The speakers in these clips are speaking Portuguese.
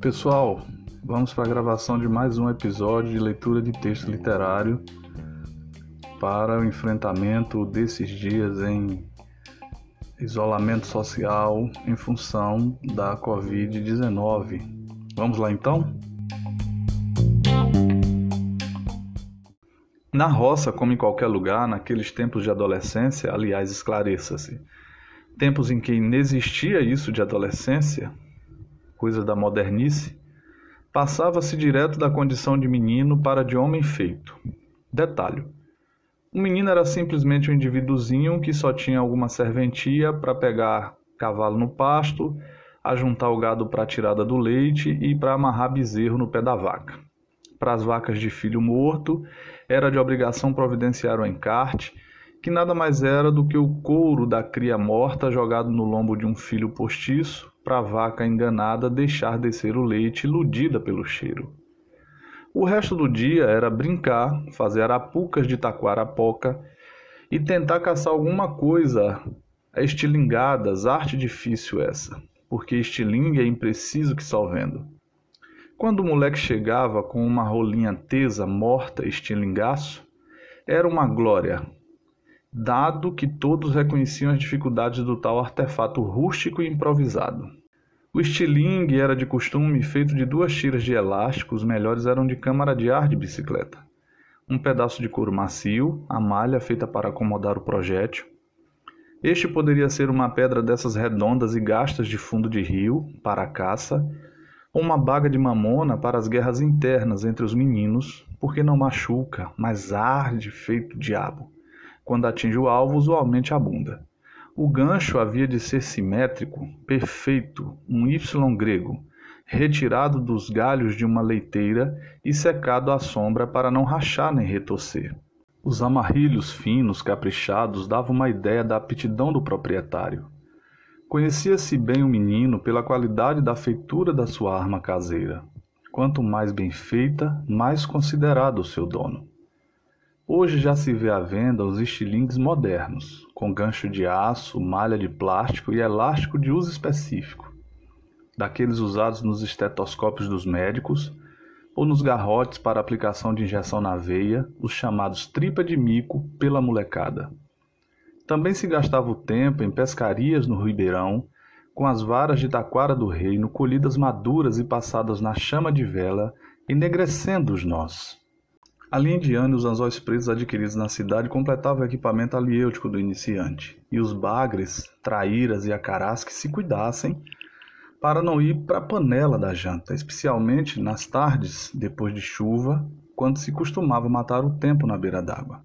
Pessoal, vamos para a gravação de mais um episódio de leitura de texto literário para o enfrentamento desses dias em isolamento social em função da Covid-19. Vamos lá então? Na roça, como em qualquer lugar, naqueles tempos de adolescência, aliás, esclareça-se, tempos em que inexistia isso de adolescência, coisa da modernice, passava-se direto da condição de menino para de homem feito. Detalhe: o menino era simplesmente um indivíduozinho que só tinha alguma serventia para pegar cavalo no pasto, ajuntar o gado para a tirada do leite e para amarrar bezerro no pé da vaca. Para as vacas de filho morto, era de obrigação providenciar o encarte, que nada mais era do que o couro da cria morta jogado no lombo de um filho postiço, para a vaca enganada deixar descer o leite iludida pelo cheiro. O resto do dia era brincar, fazer arapucas de taquarapoca e tentar caçar alguma coisa estilingadas, arte difícil essa, porque estilingue é impreciso que só vendo. Quando o moleque chegava com uma rolinha tesa, morta, estilingaço, era uma glória, dado que todos reconheciam as dificuldades do tal artefato rústico e improvisado. O estilingue era de costume feito de duas tiras de elástico, os melhores eram de câmara de ar de bicicleta. Um pedaço de couro macio, a malha feita para acomodar o projétil. Este poderia ser uma pedra dessas redondas e gastas de fundo de rio, para a caça, ou uma baga de mamona para as guerras internas entre os meninos, porque não machuca, mas arde feito diabo. Quando atinge o alvo, usualmente abunda. O gancho havia de ser simétrico, perfeito, um Y grego, retirado dos galhos de uma leiteira e secado à sombra para não rachar nem retorcer. Os amarrilhos finos, caprichados, davam uma ideia da aptidão do proprietário. Conhecia-se bem o menino pela qualidade da feitura da sua arma caseira. Quanto mais bem feita, mais considerado o seu dono. Hoje já se vê à venda os estilingues modernos, com gancho de aço, malha de plástico e elástico de uso específico, daqueles usados nos estetoscópios dos médicos ou nos garrotes para aplicação de injeção na veia, os chamados tripa de mico pela molecada. Também se gastava o tempo em pescarias no Ribeirão, com as varas de taquara do reino colhidas maduras e passadas na chama de vela, enegrecendo os nós. Ali em diante, os anzóis pretos adquiridos na cidade completavam o equipamento aliêutico do iniciante, e os bagres, traíras e acarás que se cuidassem para não ir para a panela da janta, especialmente nas tardes, depois de chuva, quando se costumava matar o tempo na beira d'água.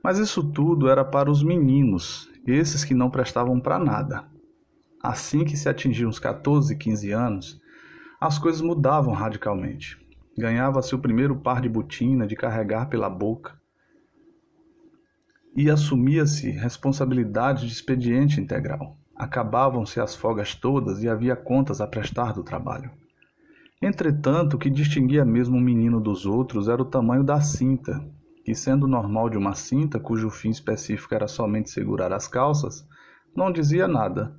Mas isso tudo era para os meninos, esses que não prestavam para nada. Assim que se atingiam os 14, 15 anos, as coisas mudavam radicalmente. Ganhava-se o primeiro par de botina de carregar pela boca. E assumia-se responsabilidade de expediente integral. Acabavam-se as folgas todas e havia contas a prestar do trabalho. Entretanto, o que distinguia mesmo um menino dos outros era o tamanho da cinta, que, sendo normal de uma cinta cujo fim específico era somente segurar as calças, não dizia nada,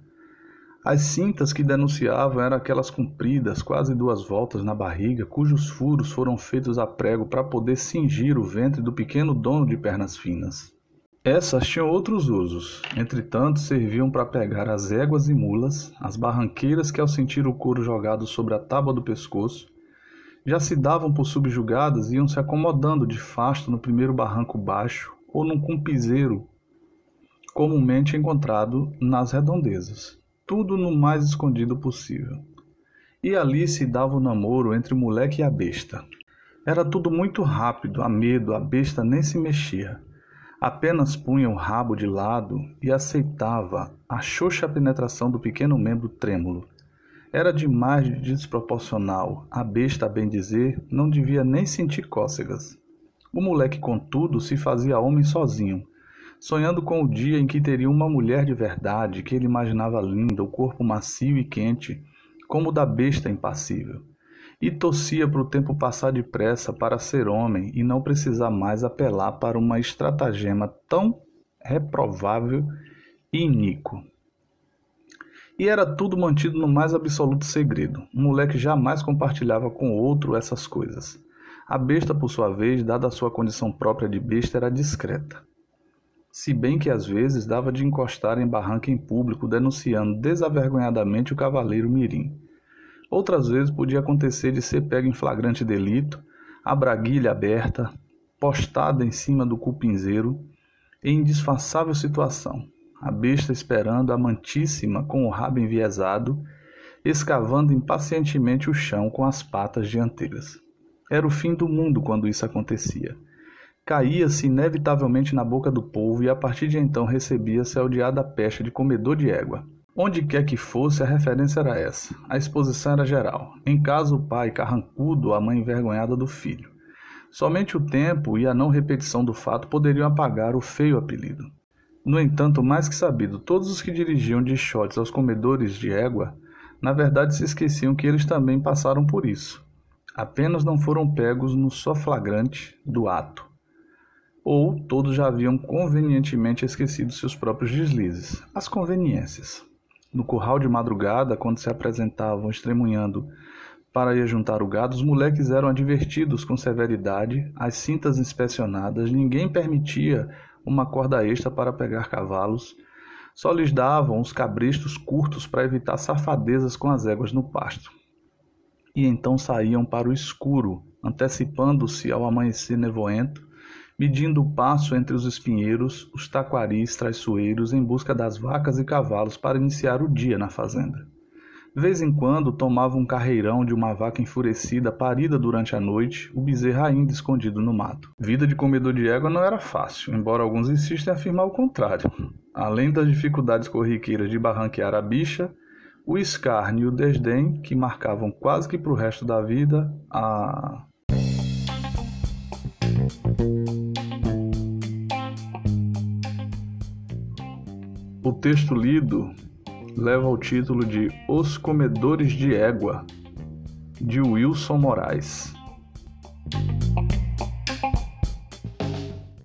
as cintas que denunciavam eram aquelas compridas, quase duas voltas na barriga, cujos furos foram feitos a prego para poder cingir o ventre do pequeno dono de pernas finas. Essas tinham outros usos, entretanto serviam para pegar as éguas e mulas, as barranqueiras que ao sentir o couro jogado sobre a tábua do pescoço, já se davam por subjugadas e iam se acomodando de fasto no primeiro barranco baixo ou num cumpizeiro comumente encontrado nas redondezas tudo no mais escondido possível. E ali se dava o namoro entre o moleque e a besta. Era tudo muito rápido, a medo, a besta nem se mexia. Apenas punha o rabo de lado e aceitava a xoxa penetração do pequeno membro trêmulo. Era demais de desproporcional. A besta, a bem dizer, não devia nem sentir cócegas. O moleque, contudo, se fazia homem sozinho, sonhando com o dia em que teria uma mulher de verdade que ele imaginava linda, o corpo macio e quente, como o da besta impassível. E torcia para o tempo passar depressa para ser homem e não precisar mais apelar para uma estratagema tão reprovável iníquo. E era tudo mantido no mais absoluto segredo. Um moleque jamais compartilhava com outro essas coisas. A besta, por sua vez, dada a sua condição própria de besta, era discreta. Se bem que às vezes dava de encostar em barranca em público, denunciando desavergonhadamente o cavaleiro Mirim. Outras vezes podia acontecer de ser pego em flagrante delito, a braguilha aberta, postada em cima do cupinzeiro, em indisfaçável situação, a besta esperando a amantíssima com o rabo enviesado, escavando impacientemente o chão com as patas dianteiras. Era o fim do mundo quando isso acontecia. Caía-se inevitavelmente na boca do povo e a partir de então recebia-se a odiada peste de comedor de égua. Onde quer que fosse, a referência era essa. A exposição era geral. Em casa, o pai carrancudo, a mãe envergonhada do filho. Somente o tempo e a não repetição do fato poderiam apagar o feio apelido. No entanto, mais que sabido, todos os que dirigiam dichotes aos comedores de égua, na verdade se esqueciam que eles também passaram por isso. Apenas não foram pegos no só flagrante do ato. Ou todos já haviam convenientemente esquecido seus próprios deslizes, as conveniências. No curral de madrugada, quando se apresentavam estremunhando para ir juntar o gado, os moleques eram advertidos com severidade, as cintas inspecionadas, ninguém permitia uma corda extra para pegar cavalos, só lhes davam os cabrestos curtos para evitar safadezas com as éguas no pasto. E então saíam para o escuro, antecipando-se ao amanhecer nevoento, medindo o passo entre os espinheiros, os taquaris traiçoeiros em busca das vacas e cavalos para iniciar o dia na fazenda. De vez em quando tomava um carreirão de uma vaca enfurecida parida durante a noite, o bezerro ainda escondido no mato. Vida de comedor de égua não era fácil, embora alguns insistem em afirmar o contrário. Além das dificuldades corriqueiras de barranquear a bicha, o escárnio e o desdém, que marcavam quase que para o resto da vida a O texto lido leva o título de Os Comedores de Égua, de Wilson Moraes.